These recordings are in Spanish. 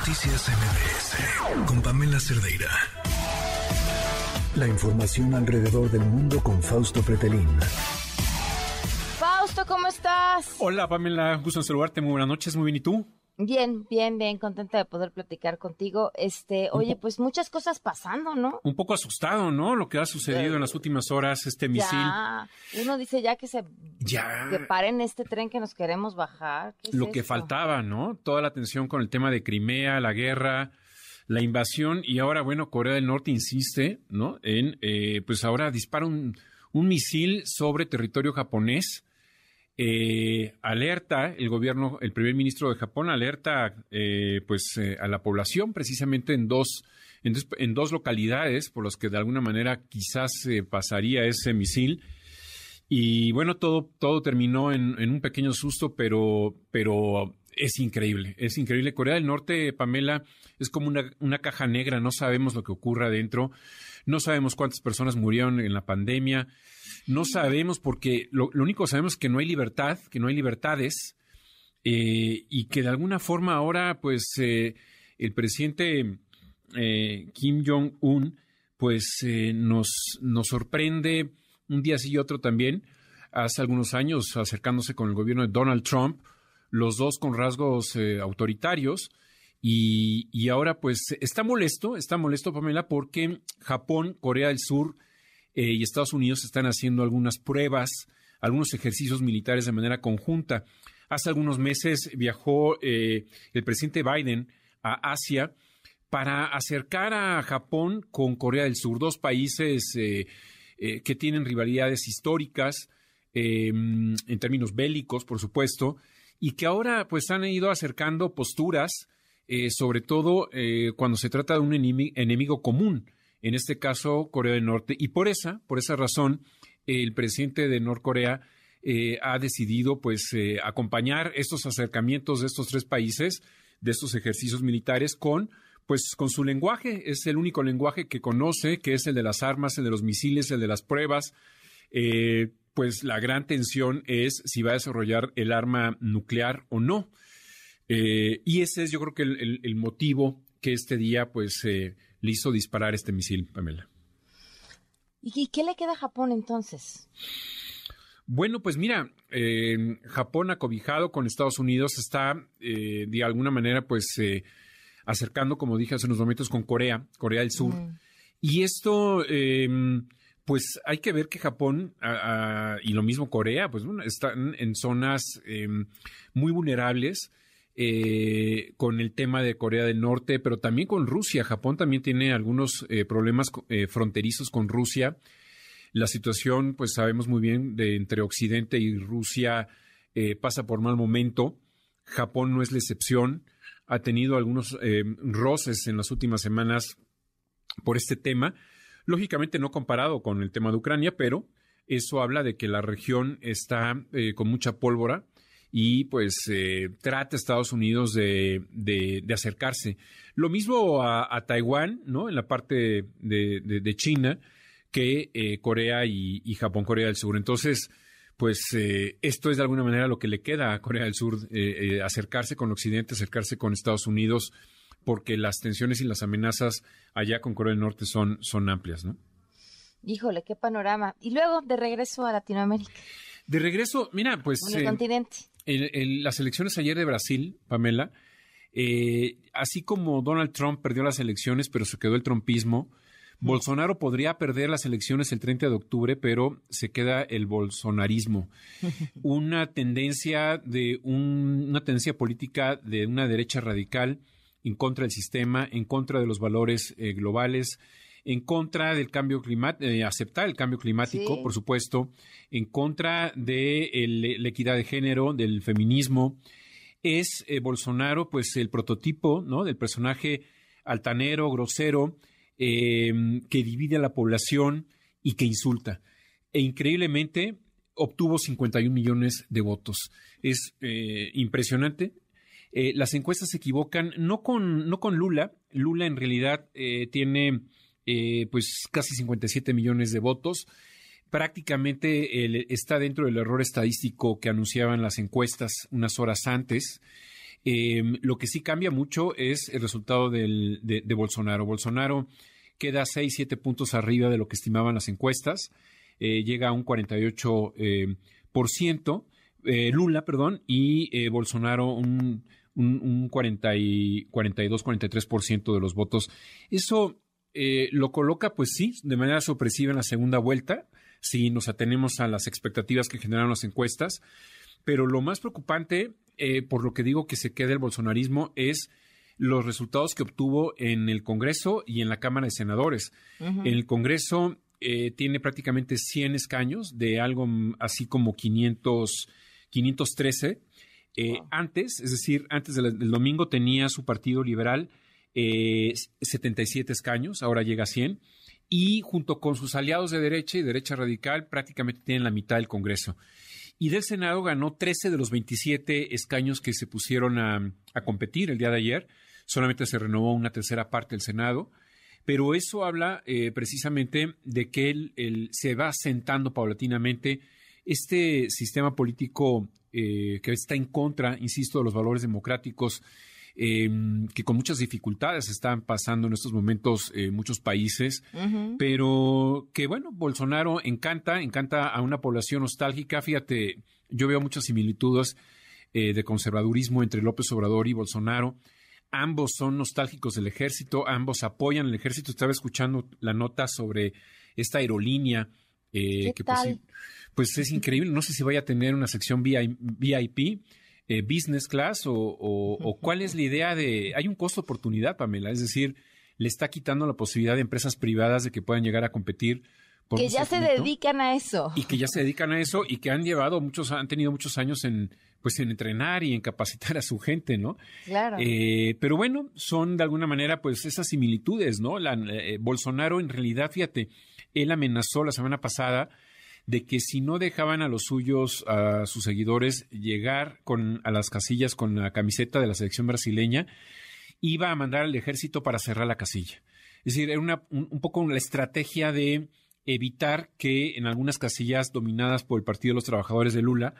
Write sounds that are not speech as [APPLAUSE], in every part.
Noticias MBS con Pamela Cerdeira. La información alrededor del mundo con Fausto Pretelín. Fausto, ¿cómo estás? Hola Pamela, gusto en saludarte, muy buenas noches, muy bien, ¿y tú? Bien, bien, bien, contenta de poder platicar contigo. Este, oye, pues muchas cosas pasando, ¿no? Un poco asustado, ¿no? Lo que ha sucedido en las últimas horas, este misil. Ya, uno dice ya que se Ya. que paren este tren que nos queremos bajar. ¿Qué es Lo que faltaba, ¿no? Toda la atención con el tema de Crimea, la guerra, la invasión y ahora, bueno, Corea del Norte insiste, ¿no? En, eh, pues ahora dispara un, un misil sobre territorio japonés. Eh, alerta el gobierno, el primer ministro de Japón alerta, eh, pues, eh, a la población precisamente en dos, en localidades por las que de alguna manera quizás pasaría ese misil. Y bueno, todo, todo terminó en, en un pequeño susto, pero, pero es increíble, es increíble. Corea del Norte, Pamela, es como una, una caja negra, no sabemos lo que ocurra adentro, no sabemos cuántas personas murieron en la pandemia, no sabemos porque lo, lo único que sabemos es que no hay libertad, que no hay libertades, eh, y que de alguna forma ahora, pues, eh, el presidente eh, Kim Jong-un, pues, eh, nos, nos sorprende un día sí y otro también, hace algunos años acercándose con el gobierno de Donald Trump, los dos con rasgos eh, autoritarios, y, y ahora pues está molesto, está molesto Pamela, porque Japón, Corea del Sur eh, y Estados Unidos están haciendo algunas pruebas, algunos ejercicios militares de manera conjunta. Hace algunos meses viajó eh, el presidente Biden a Asia para acercar a Japón con Corea del Sur, dos países eh, que tienen rivalidades históricas en términos bélicos, por supuesto, y que ahora pues han ido acercando posturas, eh, sobre todo eh, cuando se trata de un enemi- enemigo común, en este caso Corea del Norte, y por esa, por esa razón, el presidente de Norcorea eh, ha decidido pues eh, acompañar estos acercamientos de estos tres países, de estos ejercicios militares con pues con su lenguaje, es el único lenguaje que conoce, que es el de las armas, el de los misiles, el de las pruebas. Eh, pues la gran tensión es si va a desarrollar el arma nuclear o no. Eh, y ese es yo creo que el, el- el motivo que este día pues eh, le hizo disparar este misil, Pamela. ¿Y, qué le queda a Japón entonces? Bueno, pues mira, eh, Japón acobijado con Estados Unidos está eh, de alguna manera pues eh, acercando, como dije hace unos momentos, con Corea, Corea del Sur. Mm. Y esto, eh, pues hay que ver que Japón y lo mismo Corea, pues bueno, están en zonas eh, muy vulnerables eh, con el tema de Corea del Norte, pero también con Rusia. Japón también tiene algunos eh, problemas eh, fronterizos con Rusia. La situación, pues sabemos muy bien, de entre Occidente y Rusia pasa por mal momento. Japón no es la excepción. Ha tenido algunos eh, roces en las últimas semanas por este tema. Lógicamente no comparado con el tema de Ucrania, pero eso habla de que la región está eh, con mucha pólvora y pues eh, trata Estados Unidos de, de- acercarse. Lo mismo a, a Taiwán, ¿no? En la parte de, de- China, que eh, Corea y, Japón, Corea del Sur. Entonces, pues eh, esto es de alguna manera lo que le queda a Corea del Sur, acercarse con Occidente, acercarse con Estados Unidos, porque las tensiones y las amenazas allá con Corea del Norte son, son amplias, ¿no? Híjole, qué panorama. Y luego de regreso a Latinoamérica, De regreso, mira, pues en el eh, continente. en- en las elecciones ayer de Brasil, Pamela, eh, así como Donald Trump perdió las elecciones, pero se quedó el trumpismo, Bolsonaro podría perder las elecciones el 30 de octubre, pero se queda el bolsonarismo. [LAUGHS] Una tendencia de un- una tendencia política de una derecha radical en contra del sistema, en contra de los valores eh, globales, en contra del cambio climático, aceptar el cambio climático, Sí. por supuesto, en contra de el- la equidad de género, del feminismo. Es eh, Bolsonaro, pues, el prototipo, ¿no? Del personaje altanero, grosero, eh, que divide a la población y que insulta. E increíblemente obtuvo 51 millones de votos. Es eh, impresionante. Eh, las encuestas se equivocan, no con, no con Lula. Lula en realidad eh, tiene eh, pues casi 57 millones de votos. Prácticamente está dentro del error estadístico que anunciaban las encuestas unas horas antes. Em, lo que sí cambia mucho es el resultado de, Bolsonaro. Bolsonaro queda 6, 7 puntos arriba de lo que estimaban las encuestas, eh, llega a un 48%, eh, por ciento, Lula, perdón, y Bolsonaro un, un, 40 y 42, 43% de los votos. Eso lo coloca, pues sí, de manera sorpresiva en la segunda vuelta, si nos atenemos a las expectativas que generaron las encuestas. Pero lo más preocupante, eh, por lo que digo que se queda el bolsonarismo, es los resultados que obtuvo en el Congreso y en la Cámara de Senadores. En el Congreso eh, tiene prácticamente 100 escaños, de algo así como 500, 513. Eh, antes, es decir, antes del, domingo tenía su partido liberal 77 escaños, ahora llega a 100. Y junto con sus aliados de derecha y derecha radical, prácticamente tienen la mitad del Congreso. Y del Senado ganó 13 de los 27 escaños que se pusieron a, competir el día de ayer. Solamente se renovó una tercera parte del Senado. Pero eso habla eh, precisamente de que él, se va sentando paulatinamente este sistema político eh, que está en contra, insisto, de los valores democráticos Em, que con muchas dificultades están pasando en estos momentos eh, muchos países, pero que bueno, Bolsonaro encanta, encanta a una población nostálgica. Fíjate, yo veo muchas similitudes eh, de conservadurismo entre López Obrador y Bolsonaro. Ambos son nostálgicos del ejército, ambos apoyan el ejército. Estaba escuchando la nota sobre esta aerolínea eh, que pues, pues, es increíble. No sé si vaya a tener una sección VIP eh, business class o, cuál es la idea de... Hay un costo oportunidad, Pamela, es decir, le está quitando la posibilidad de empresas privadas de que puedan llegar a competir. Por que ya se dedican a eso. Y que ya se dedican a eso y que han llevado muchos, han tenido muchos años en, pues en entrenar y en capacitar a su gente, ¿no? Claro. Eh, pero bueno, son de alguna manera pues esas similitudes, ¿no? La, eh, Bolsonaro en realidad, fíjate, él amenazó la semana pasada de que si no dejaban a los suyos, a sus seguidores, llegar con, a las casillas con la camiseta de la selección brasileña, iba a mandar al ejército para cerrar la casilla. Es decir, era una, un, poco la estrategia de evitar que en algunas casillas dominadas por el Partido de los Trabajadores de Lula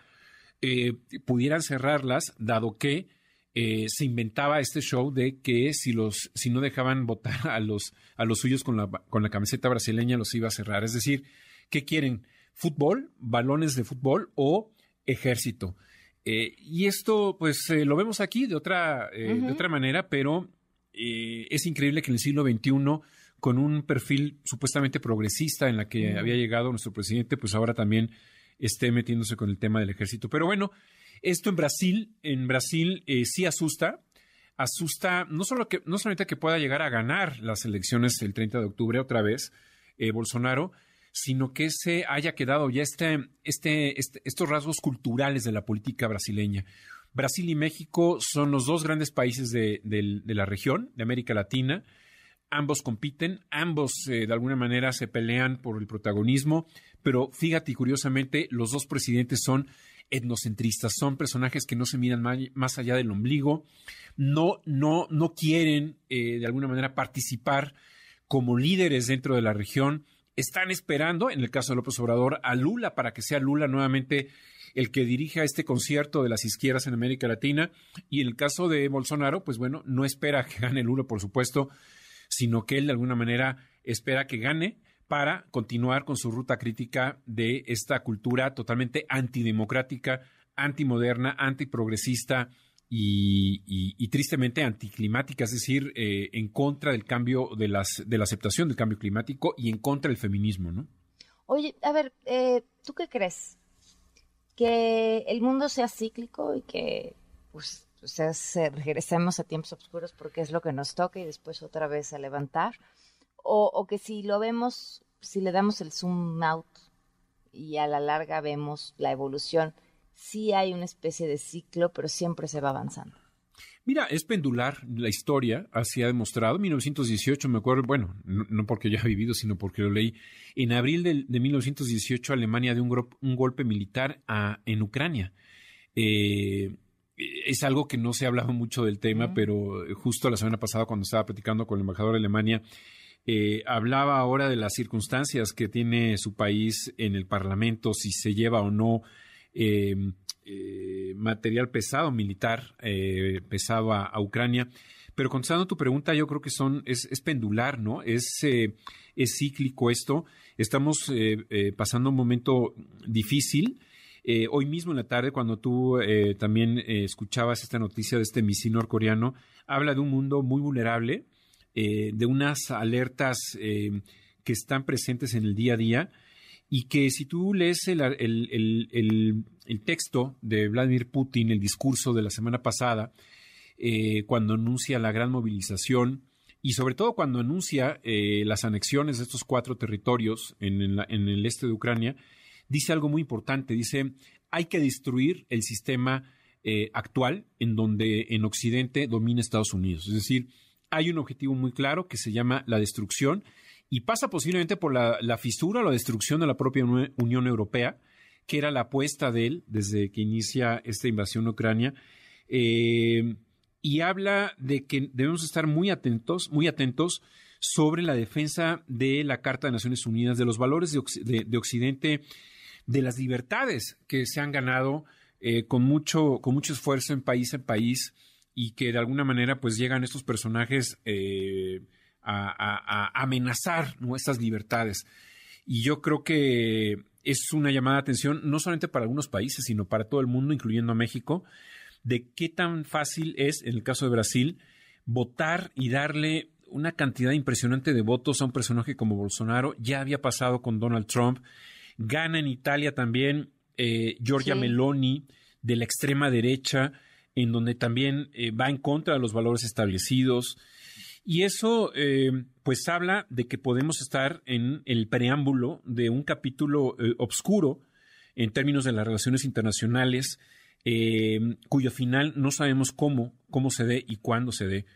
eh, pudieran cerrarlas, dado que eh, se inventaba este show de que si los si no dejaban votar a los a los suyos con la con la camiseta brasileña los iba a cerrar. Es decir, ¿qué quieren? fútbol, balones de fútbol o ejército. Eh, y esto, pues, eh, lo vemos aquí de otra, eh, de otra manera, pero es increíble que en el siglo XXI, con un perfil supuestamente progresista en la que había llegado nuestro presidente, pues ahora también esté metiéndose con el tema del ejército. Pero bueno, esto en Brasil, en Brasil sí asusta, asusta no solo que, no solamente que pueda llegar a ganar las elecciones el 30 de octubre otra vez, Bolsonaro, sino que se haya quedado ya este, este, este, estos rasgos culturales de la política brasileña. Brasil y México son los dos grandes países de, la región, de América Latina. Ambos compiten, ambos eh, de alguna manera se pelean por el protagonismo, pero fíjate, curiosamente, los dos presidentes son etnocentristas, son personajes que no se miran más allá del ombligo, no, no, no quieren eh, de alguna manera participar como líderes dentro de la región, están esperando, en el caso de López Obrador, a Lula para que sea Lula nuevamente el que dirija este concierto de las izquierdas en América Latina. Y en el caso de Bolsonaro, pues bueno, no espera que gane Lula, por supuesto, sino que él de alguna manera espera que gane para continuar con su ruta crítica de esta cultura totalmente antidemocrática, antimoderna, antiprogresista y, tristemente anticlimática, es decir, eh, en contra del cambio, de, las, de la aceptación del cambio climático y en contra del feminismo, ¿no? Oye, a ver, eh, ¿tú qué crees? ¿Que el mundo sea cíclico y que pues, regresemos a tiempos oscuros porque es lo que nos toca y después otra vez a levantar? O, o que si lo vemos, si le damos el zoom out y a la larga vemos la evolución, sí hay una especie de ciclo, pero siempre se va avanzando. Mira, es pendular la historia, así ha demostrado. En 1918, me acuerdo, bueno, no, porque yo haya vivido, sino porque lo leí. En abril de, 1918, Alemania dio un, un golpe militar en Ucrania. Eh, es algo que no se ha hablado mucho del tema, pero justo la semana pasada, cuando estaba platicando con el embajador de Alemania, eh, hablaba ahora de las circunstancias que tiene su país en el Parlamento, si se lleva o no eh, eh, material pesado, militar eh, pesado a, Ucrania. Pero contestando tu pregunta, yo creo que son, es, pendular, ¿no? Es, es cíclico esto. Estamos pasando un momento difícil. Hoy mismo en la tarde, cuando tú también escuchabas esta noticia de este misil norcoreano, habla de un mundo muy vulnerable, de unas alertas que están presentes en el día a día y que si tú lees el, texto de Vladimir Putin, el discurso de la semana pasada, eh, cuando anuncia la gran movilización y sobre todo cuando anuncia eh, las anexiones de estos cuatro territorios en, el este de Ucrania, dice algo muy importante, dice, hay que destruir el sistema eh, actual en donde en Occidente domina Estados Unidos. Es decir, hay un objetivo muy claro que se llama la destrucción y pasa posiblemente por la, fisura o la destrucción de la propia Unión Europea, que era la apuesta de él desde que inicia esta invasión a Ucrania. Eh, y habla de que debemos estar muy atentos, muy atentos sobre la defensa de la Carta de Naciones Unidas, de los valores de, Occidente, de las libertades que se han ganado eh, con, mucho, con mucho esfuerzo en país en país y que de alguna manera pues llegan estos personajes eh, a, amenazar nuestras libertades. Y yo creo que es una llamada de atención no solamente para algunos países, sino para todo el mundo, incluyendo a México, de qué tan fácil es, en el caso de Brasil, votar y darle una cantidad impresionante de votos a un personaje como Bolsonaro. Ya había pasado con Donald Trump. Gana en Italia también eh, Giorgia Meloni de la extrema derecha, en donde también eh, va en contra de los valores establecidos. Y eso, eh, pues, habla de que podemos estar en el preámbulo de un capítulo eh, obscuro en términos de las relaciones internacionales, eh, cuyo final no sabemos cómo, cómo se dé y cuándo se dé.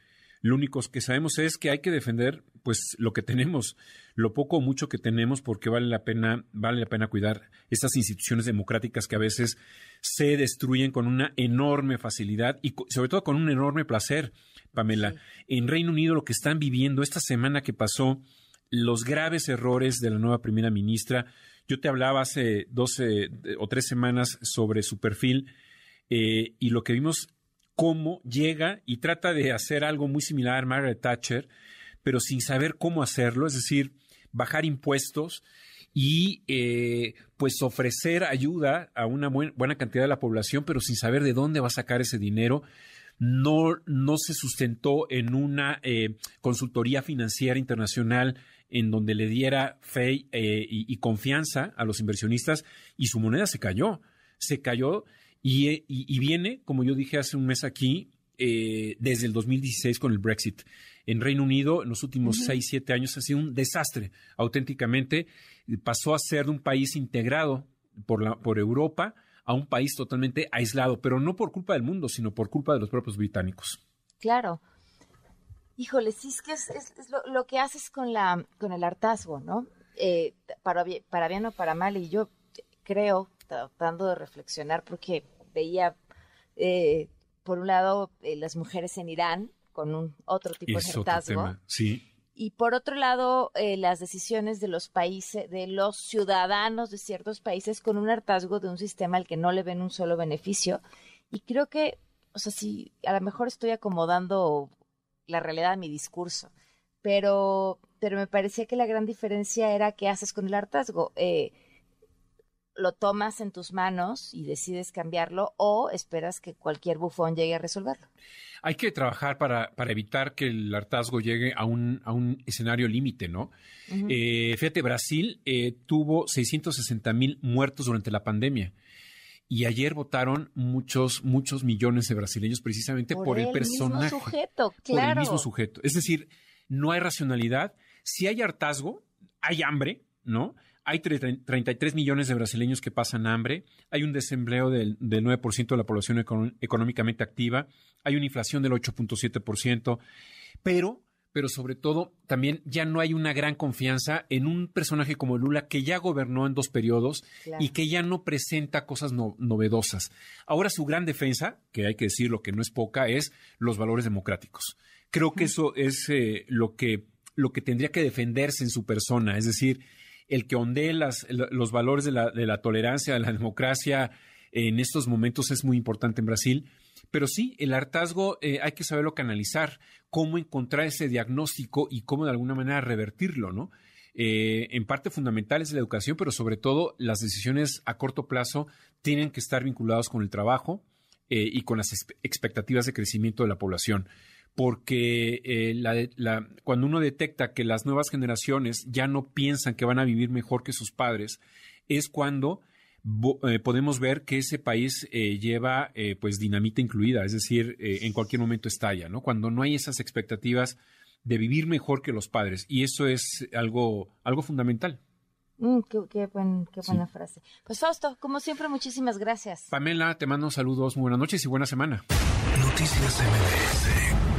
Lo único que sabemos es que hay que defender, pues, lo que tenemos, lo poco o mucho que tenemos, porque vale la pena, vale la pena cuidar estas instituciones democráticas que a veces se destruyen con una enorme facilidad y sobre todo con un enorme placer. Pamela. En Reino Unido lo que están viviendo esta semana que pasó, los graves errores de la nueva primera ministra. Yo te hablaba hace 12 o tres semanas sobre su perfil eh, y lo que vimos, cómo llega y trata de hacer algo muy similar a Margaret Thatcher, pero sin saber cómo hacerlo, es decir, bajar impuestos y eh, pues ofrecer ayuda a una buena cantidad de la población, pero sin saber de dónde va a sacar ese dinero. No, no se sustentó en una eh, consultoría financiera internacional en donde le diera fe eh, y, confianza a los inversionistas y su moneda se cayó, se cayó y, viene, como yo dije hace un mes aquí, eh, desde el 2016 con el Brexit. En Reino Unido, en los últimos seis, siete años, ha sido un desastre, auténticamente. Pasó a ser un país integrado por, la, por Europa a un país totalmente aislado, pero no por culpa del mundo, sino por culpa de los propios británicos. Claro. Híjole, sí es que es, lo, que haces con, la, con el hartazgo, ¿no? Eh, para, para bien o para mal, y yo creo, tratando de reflexionar, porque veía, eh, por un lado, eh, las mujeres en Irán con un otro tipo de hartazgo. Sí. Y por otro lado, eh, las decisiones de los países, de los ciudadanos de ciertos países con un hartazgo de un sistema al que no le ven un solo beneficio. Y creo que, o sea, si a lo mejor estoy acomodando la realidad a mi discurso, pero, pero me parecía que la gran diferencia era qué haces con el hartazgo. Eh, lo tomas en tus manos y decides cambiarlo o esperas que cualquier bufón llegue a resolverlo. Hay que trabajar para, para evitar que el hartazgo llegue a un, a un escenario límite, ¿no? Eh, fíjate, Brasil eh, tuvo 660 mil muertos durante la pandemia. Y ayer votaron muchos, muchos millones de brasileños precisamente por, el, personaje. Mismo sujeto, claro. Por el mismo sujeto. Es decir, no hay racionalidad. Si hay hartazgo, hay hambre, ¿no? Hay 33 millones de brasileños que pasan hambre, hay un desempleo del, 9% de la población económicamente activa, hay una inflación del 8.7%, pero, pero sobre todo también ya no hay una gran confianza en un personaje como Lula que ya gobernó en dos periodos y que ya no presenta cosas novedosas. Ahora su gran defensa, que hay que decir lo que no es poca, es los valores democráticos. Creo que eso es eh, lo que lo que tendría que defenderse en su persona, es decir, el que ondee los valores de la, tolerancia, de la democracia, en estos momentos es muy importante en Brasil. Pero sí, el hartazgo eh, hay que saberlo canalizar, cómo encontrar ese diagnóstico y cómo de alguna manera revertirlo, ¿no? Eh, en parte fundamental es la educación, pero sobre todo las decisiones a corto plazo tienen que estar vinculadas con el trabajo eh, y con las expectativas de crecimiento de la población. Porque cuando uno detecta que las nuevas generaciones ya no piensan que van a vivir mejor que sus padres, es cuando eh, podemos ver que ese país eh, lleva eh, pues dinamita incluida, es decir, en cualquier momento estalla, ¿no? Cuando no hay esas expectativas de vivir mejor que los padres y eso es algo algo fundamental. Mm, qué, buena frase. Pues Fausto, como siempre, muchísimas gracias. Pamela, te mando saludos, muy buenas noches y buena semana. Noticias MBS